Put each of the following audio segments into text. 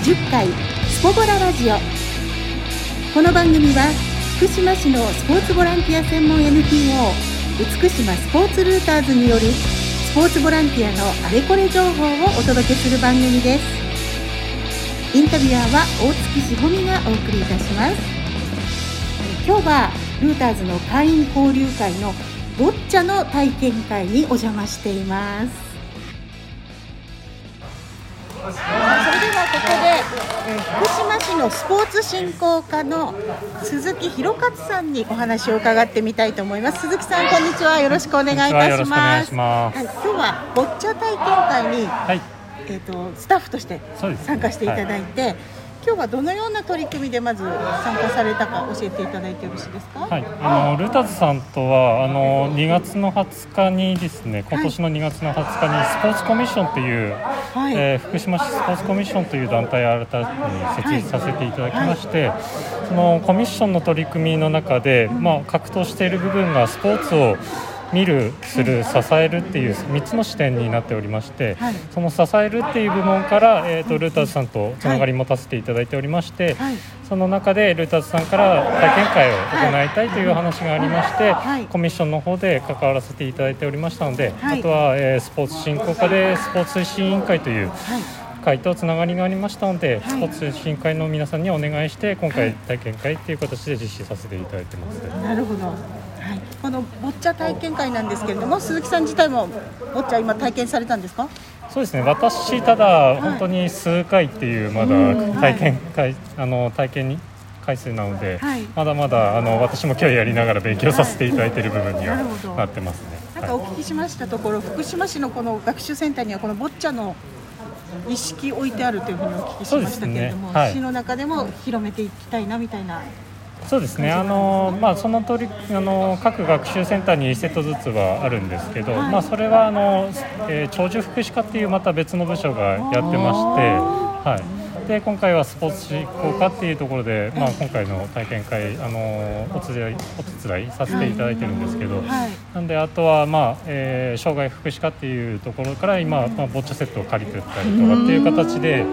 20回スポボララジオ。この番組は福島市のスポーツボランティア専門 NPO 美島スポーツルーターズによるスポーツボランティアのあれこれ情報をお届けする番組です。インタビュアーは大月しほみがお送りいたします。今日はルーターズの会員交流会のボッチャの体験会にお邪魔しています。ここで、えー、福島市のスポーツ振興課の鈴木弘勝さんにお話を伺ってみたいと思います。鈴木さんこんにちは。よろしくお願いいたします。は。い、今日はボッチャ体験会に、はい、えっ、ー、とスタッフとして参加していただいて、今日はどのような取り組みでまず参加されたか教えていただいてよろしいですか？はい、あのルタズさんとはあの2月の20日にですね、今年の2月の20日にスポーツコミッションという、はい、えー、福島市スポーツコミッションという団体を新たに設立させていただきまして、はい、そのコミッションの取り組みの中で、まあ格闘している部分がスポーツを見るする支えるっていう3つの視点になっておりまして、はい、その支えるっていう部門から、えーと、ルーターズさんとつながり持たせていただいておりまして、はい、その中でルーターズさんから体験会を行いたいという話がありまして、はい、コミッションの方で関わらせていただいておりましたので、あとは、えー、スポーツ振興課でスポーツ推進委員会という、会とつながりがありましたので、はい、スポーツ審会の皆さんにお願いして今回体験会という形で実施させていただいてます。なるほどはい、このボッチャ体験会なんですけれども鈴木さん自体もボッチャ今体験されたんですか？そうですね。私ただ本当に数回っていうまだ体験会、あの体験に回数なので、はい、まだまだあの私も今日やりながら勉強させていただいている部分にはなってますね。なんかお聞きしましたところ、福島市のこの学習センターにはこのボッチャの意識置いてあるというふうにお聞きしましたけれども、ね。はい、市の中でも広めていきたいなみたいなそうですね、あのまあ、その通りあの各学習センターに1セットずつはあるんですけど、はい、まあ、それはあの、えー、長寿福祉課っていうまた別の部署がやってまして、はい、で今回はスポーツ振興課っていうところで、まあ、今回の体験会あのお手伝いお手伝いさせていただいてるんですけど、はい、なんであとは、まあえー、障害福祉課っていうところから今、まあ、ボッチャセットを借りてたりとかっていう形で。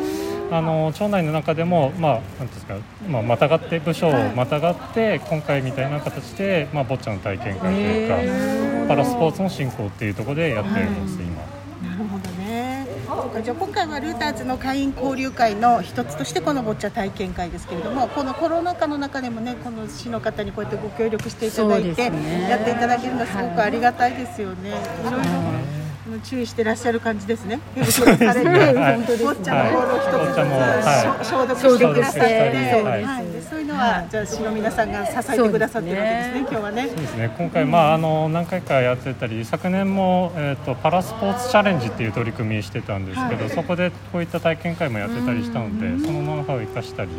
あの町内の中でも、まあ、なんですか、まあ、またがって部署をまたがって、今回みたいな形で、まあ、ボッチャの体験会というか、パラスポーツの進行っていうところでやっています、今。なるほどね。じゃあ今回はルーターズの会員交流会の一つとしてこのボッチャ体験会ですけれどもこのコロナ禍の中でもねこの市の方にこうやってご協力していただいて、やっていただけるのはすごくありがたいですよね。いろいろ注意してらっしゃる感じですね。ボッチャのボールを一つずつ消毒してくださって、はい、そういうのはじゃあ市の皆さんが支えてくださってるわけですね。今日はね。そうですね。今回まああの何回かやってたり、昨年もえっとパラスポーツチャレンジっていう取り組みしてたんですけど、そこでこういった体験会もやってたりしたので、そのノウハウを生かしたり、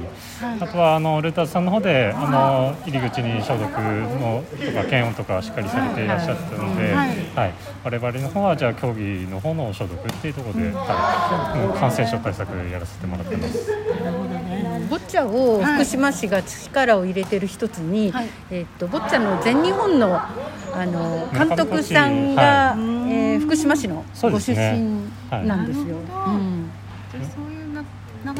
あとはあのルーターズさんの方であの入り口に消毒のとか検温とかしっかりされていらっしゃったので、はい、我々の方はじゃあ競技の方の消毒っていうところで、はい、感染症対策やらせてもらってます。なるほどね。ボッチャを福島市が力を入れてる一つに、はい、えっとボッチャの全日本のあの監督さんが、はい、えー、福島市のご出身なんですよ。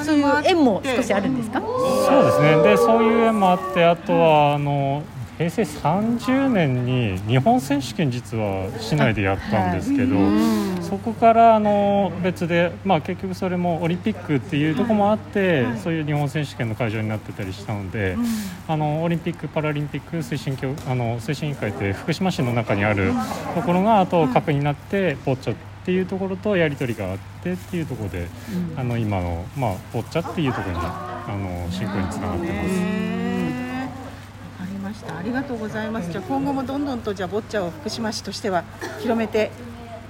そういう縁も少しあるんですか？そうですね。で、そういう縁もあって、あとはあの平成30年に日本選手権実は市内でやったんですけど、そこからあの別で、まあ、結局それもオリンピックっていうところもあって、そういう日本選手権の会場になってたりしたので、あのオリンピック・パラリンピック推進協あの推進委員会って福島市の中にあるところがあと核になってボッチャっていうところとやり取りがあってっていうところで、あの今の、まあ、ボッチャっていうところにあの進行につながってます。ました。ありがとうございます。じゃあ今後もどんどんとじゃあボッチャを福島市としては広めて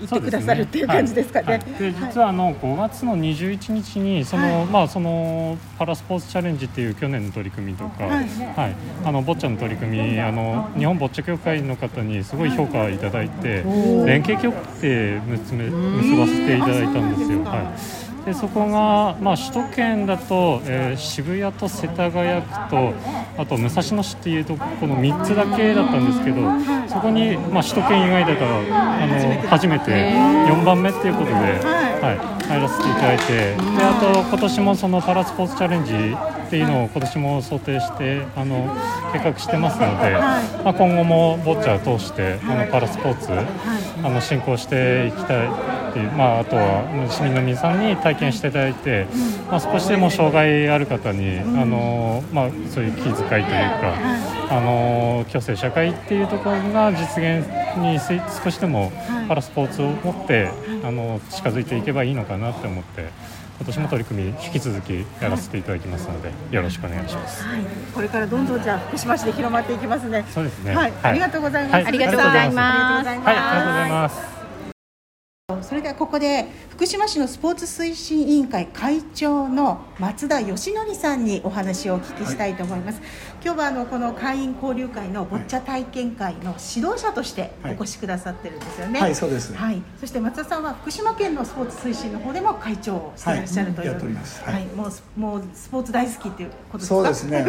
いってくださるっていう感じですかね。で、ねはい、実はあの5月の21日にその、はい、まあそのパラスポーツチャレンジっていう去年の取り組みとか、はい、はい、あのボッチャの取り組みあの日本ボッチャ協会の方にすごい評価いただいて連携協定結ばせていただいたんですよ。はい。でそこが、まあ、首都圏だと、えー、渋谷と世田谷区とあと武蔵野市っていうとこの3つだけだったんですけどそこに、まあ、首都圏以外だからあの初めて4番目っていうことで、はい、入らせていただいてであと今年もそのパラスポーツチャレンジっていうのを今年も想定してあの計画してますので、まあ、今後もボッチャを通してあのパラスポーツあの進行していきたいっていう、まあ、あとは市民の皆さんに体験していただいて、まあ、少しでも障害ある方にあの、まあ、そういう気遣いというかあの共生社会っていうところが実現に少しでもパラスポーツを持ってあの近づいていけばいいのかなって思って。今年も取り組み引き続きやらせていただきますので、よろしくお願いします。はい、これからどんどんじゃ福島市で広まっていきますね。そうですね。はい、ありがとうございます。ありがとうございます。はい、ありがとうございます。それではここで福島市のスポーツ推進委員会会長の松田義則さんにお話をお聞きしたいと思います、はい、今日はあのこの会員交流会のボッチャ体験会の指導者としてお越しくださってるんですよね。はい、はい、そうです、はい、そして松田さんは福島県のスポーツ推進の方でも会長をしていらっしゃるという、はい、はい、もうもうスポーツ大好きっていうことですか？そうですね。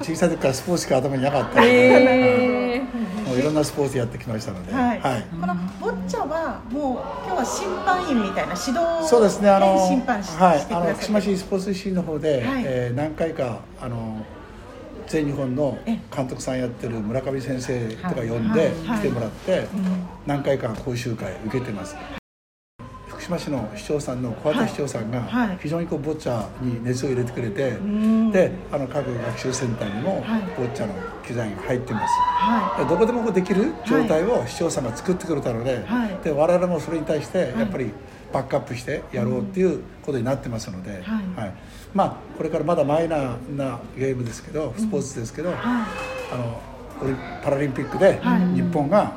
小さい時からスポーツしか頭になかったので、えー、もういろんなスポーツやってきましたので、はい。このボッチャはもう今日は審判員みたいな指導そうですねあの審判しはいあの福島市スポーツ推進の方で、はい、えー、何回かあの全日本の監督さんやってる村上先生とか呼んで来てもらって、何回か講習会受けてます。福島市の市長さんの小畑市長さんが非常にこうボッチャに熱を入れてくれて、であの各学習センターにもボッチャの機材が入ってます、はい、どこでもできる状態を市長さんが作ってくれたので,、で我々もそれに対してやっぱりバックアップしてやろうっていうことになってますので、はい。まあこれからまだマイナーなゲームですけどスポーツですけど、あのパラリンピックで日本が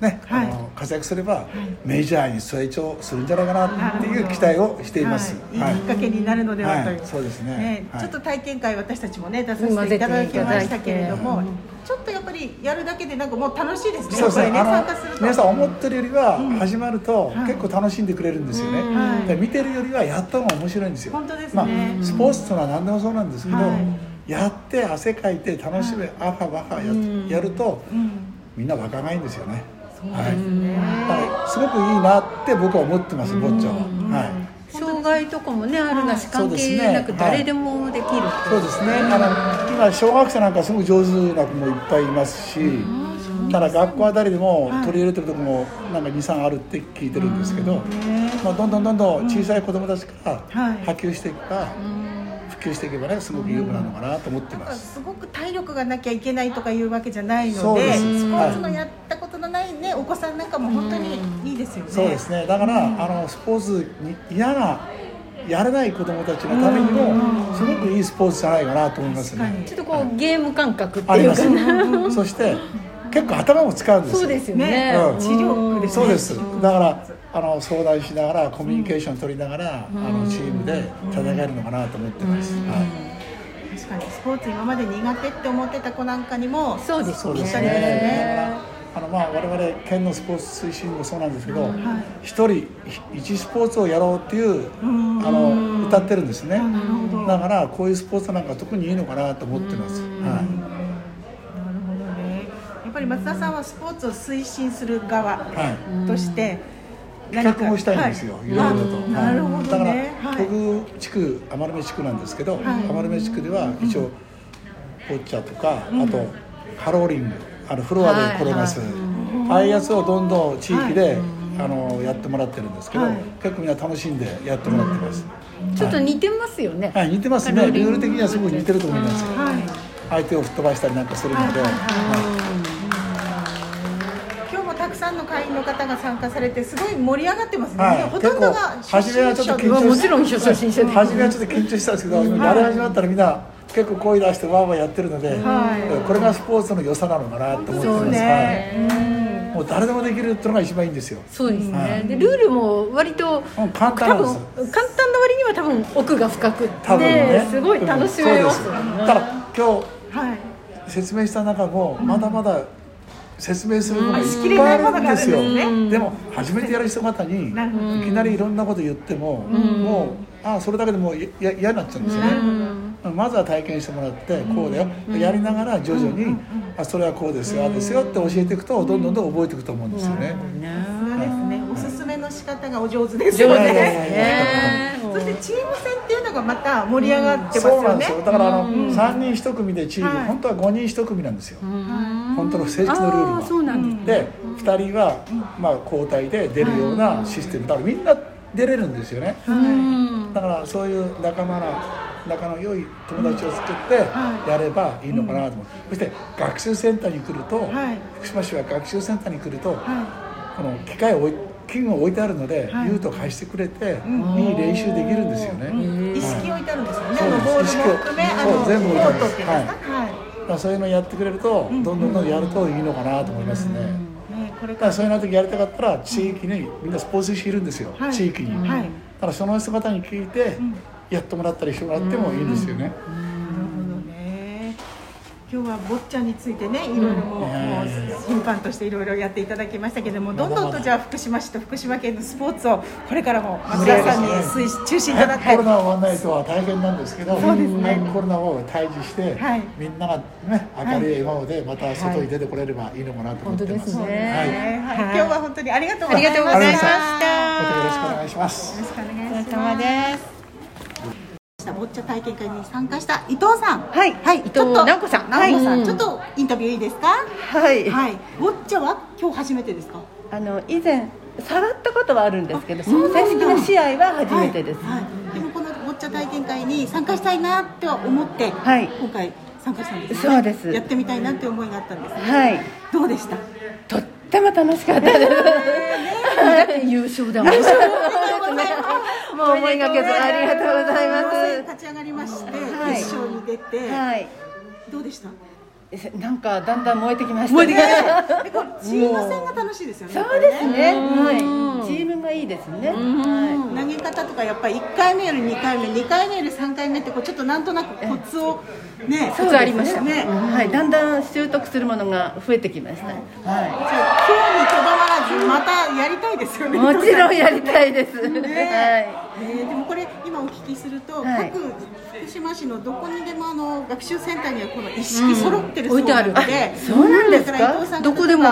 ね、はい、あの活躍すれば、メジャーに成長するんじゃないかなっていう期待をしています。はい、い。い。きっかけになるのではという、そうですね、ね、ちょっと体験会私たちもね出させていただきましたけれども、ちょっとやっぱりやるだけでなんかもう楽しいですね。そうですね。参加する皆さん思ってるよりは始まると結構楽しんでくれるんですよね。見てるよりはやったのが面白いんですよ。本当ですね。まあスポーツというのは何でもそうなんですけど、やって汗かいて楽しめ、あはばはややると、みんな若返るんですよね。はい、すごくいいなって僕は思ってますボッチャは。はい。障害とかもねあるなし関係なく誰でもできるそうですね。あの今小学生なんかすごく上手な子もいっぱいいますしただ学校あたりでも取り入れてるとこもなんか23あるって聞いてるんですけど、まあ、どんどんどんどん小さい子どもたちから波及していくか、普及していけばねすごく有効なのかなと思ってます、すごく体力がなきゃいけないとかいうわけじゃないのでスポーツのやったお子さんなんかも本当にいいですよね。そうですね。だから、あのスポーツに嫌なやれない子どもたちのためにもすごくいいスポーツじゃないかなと思いますね。ちょっとこう、ゲーム感覚っていうか。そして結構頭も使うんですそうですよね、うん、知力ですね。そうです。だからあの相談しながらコミュニケーション取りながら、あのチームで戦えるのかなと思ってます、はい。確かにスポーツ今まで苦手って思ってた子なんかにもそうですそうですねあのまあ我々県のスポーツ推進もそうなんですけど一、はい、人一スポーツをやろうっていうあの歌ってるんですね。だからこういうスポーツなんか特にいいのかなと思ってます、はい。やっぱり松田さんはスポーツを推進する側として、企画もしたいんですよ、はい、いろいろと。なるほど、ね、だから、はい、僕地区余目地区なんですけど、はい、余目地区では一応、ボッチャとか、あとハローリングあのフロアで転がす、ああいうやつをどんどん地域で、あのやってもらってるんですけど、結構みんな楽しんでやってもらってます。ちょっと似てますよね。はい、似てますね。ルール的にはすごく似てると思います。相手を吹っ飛ばしたりなんかするので。さんの会員の方が参加されてすごい盛り上がってますね、はい、ほとんどが初めはちょっと緊張もちろん初心者初めはちょっと緊張したんですけど、やり始まったらみんな結構声出してわーわーやってるので、はい、これがスポーツの良さなのかなと思ってます、ね、もう誰でもできるっていうのが一番いいんですよ。そうですね、はい、でルールも割と簡単なんです。簡単な割には多分奥が深くって、ね、すごい楽しめます。よ。ね、ただ今日、はい、説明した中もまだまだ説明するのがいっぱいあるんですよ、ね、でも初めてやる人方にいきなりいろんなこと言っても、もうあそれだけでもう嫌になっちゃうんですよね、まずは体験してもらってこうだよ、やりながら徐々に、あそれはこうですよああですよって教えていくとどんどんどん覚えていくと思うんですよね。そうですね。おすすめの仕方がお上手ですよね。そしてチーム戦っていうのがまた盛り上がってますよね。そうなんですよ。だからあの三人一組でチーム、本当は五人一組なんですよ。本当の正式のルールは。そうなんで二人はまあ交代で出るようなシステムだからみんな出れるんですよね。だからそういう仲間な。仲の良い友達を作ってやればいいのかなと思う、そして学習センターに来ると、福島市は学習センターに来ると、この機械を器具を置いてあるので、言うと貸してくれて、いい練習できるんですよね、意識置いてあるんですよね、そう意識をそう全部置いてあるんです。はい、そういうのやってくれると、どんどんどんやるといいのかなと思いますね、これから。そういうの時やりたかったら地域にみんなスポーツ師いるんですよ、地域に、だからその姿に聞いて、やってもらったりしてもらってもいいんですよね。今日はボッチャについてねいろいろも,、もう審判としていろいろやっていただきましたけどもどんどんとじゃあ福島市と福島県のスポーツをこれからも松田さんに推中心いただって、コロナ終わらないとは大変なんですけどそうですね、コロナを退治して、はい、みんなが、ね、明るい笑顔でまた外に出てこれればいいのかなと思ってます。はい、はい。今日は本当にありがとうございました。また。よろしくお願いします。よろしくお願いします。ボッチャ体験会に参加した伊藤さん。はい、はい、伊藤直子さん。直子さん、ちょっとインタビューいいですか？はい。はい。ボッチャは今日初めてですか？あの以前触ったことはあるんですけど正式な試合は初めてです、はい。はい、でもこのボッチャ体験会に参加したいなって思って、はい、今回参加したんです、ね、そうです。やってみたいなって思いがあったんですね。はい。どうでした？とっても楽しかったです、だって優勝だもんもう思いがけずありがとうございます立ち上がりまして、はい、決勝に出て、はい、どうでした？なんかだんだん燃えてきましたね。チーム戦が楽しいですよね。そうですね。はい。チームがいいですね。投げ方とかやっぱり一回目より二回目、二回目より三回目ってこうちょっとなんとなくコツをね、コツありましたね。はい。だんだん習得するものが増えてきました。はい。じゃあ今日にとどまたやりたいですよね。もちろんやりたいです。はい。えでもこれ今お聞きすると各福島市のどこにでもあの学習センターにはこの一式揃ってるそうなので、そうなんですか？どこでも。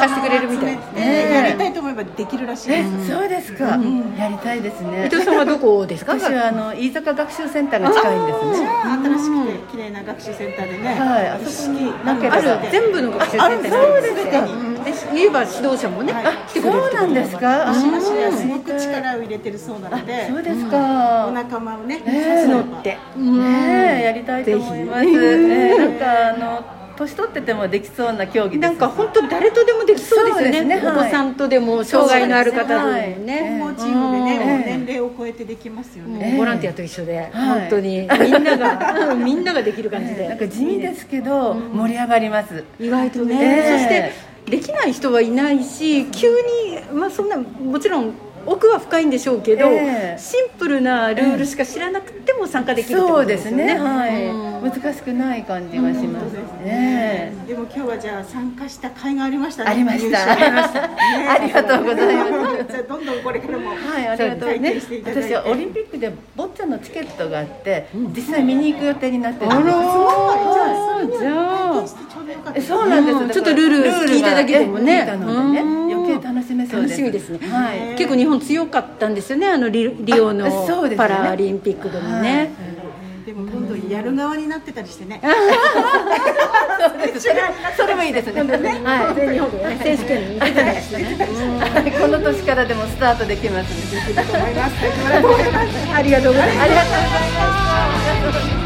貸してくれるみたいですね。やりたいと思えばできるらしいです。そうですか、やりたいですね。伊藤さんはどこですか？私はあの飯坂学習センターが近いんですね。新しくて綺麗な学習センターでねはい。あそこになければ全部の学習センターそうですか。で言えば指導者もね、来てくれるそうなんですか？すごく力を入れてるそうなので。そうですか。お仲間をね募って。ねやりたいと思います。なんかあの年取っててもできそうな競技なんか本当誰とでもできそうですよね、ね、お子さんとでも障害のある方でもね、もうチームでね、もう年齢を超えてできますよね、ボランティアと一緒で、本当に。みんなが。みんなができる感じで、なんか地味ですけど盛り上がります、意外とね、そしてできない人はいないし急にまあそんなもちろん奥は深いんでしょうけど、えー、シンプルなルールしか知らなくても参加できるってことですね,、はい、難しくない感じがしますね、でも今日はじゃあ参加した甲斐がありましたね。ありました。ありがとうございます。じゃあどんどんこれからもはいありがとうね。私はオリンピックでボッチャのチケットがあって実際見に行く予定になってるんです。あそうなんですちょっとルール聞いただけでもね余計楽しめそう楽しみですね。はい。結構日本強かったんですよねあのリリオのパラリンピックでもね、でも今度やる側になってたりしてね。それもいいですね。はい、全日本で選手権に行ってたりしてね。この年からでもスタートできます。できると思います。ありがとうございます。ありがとうございます。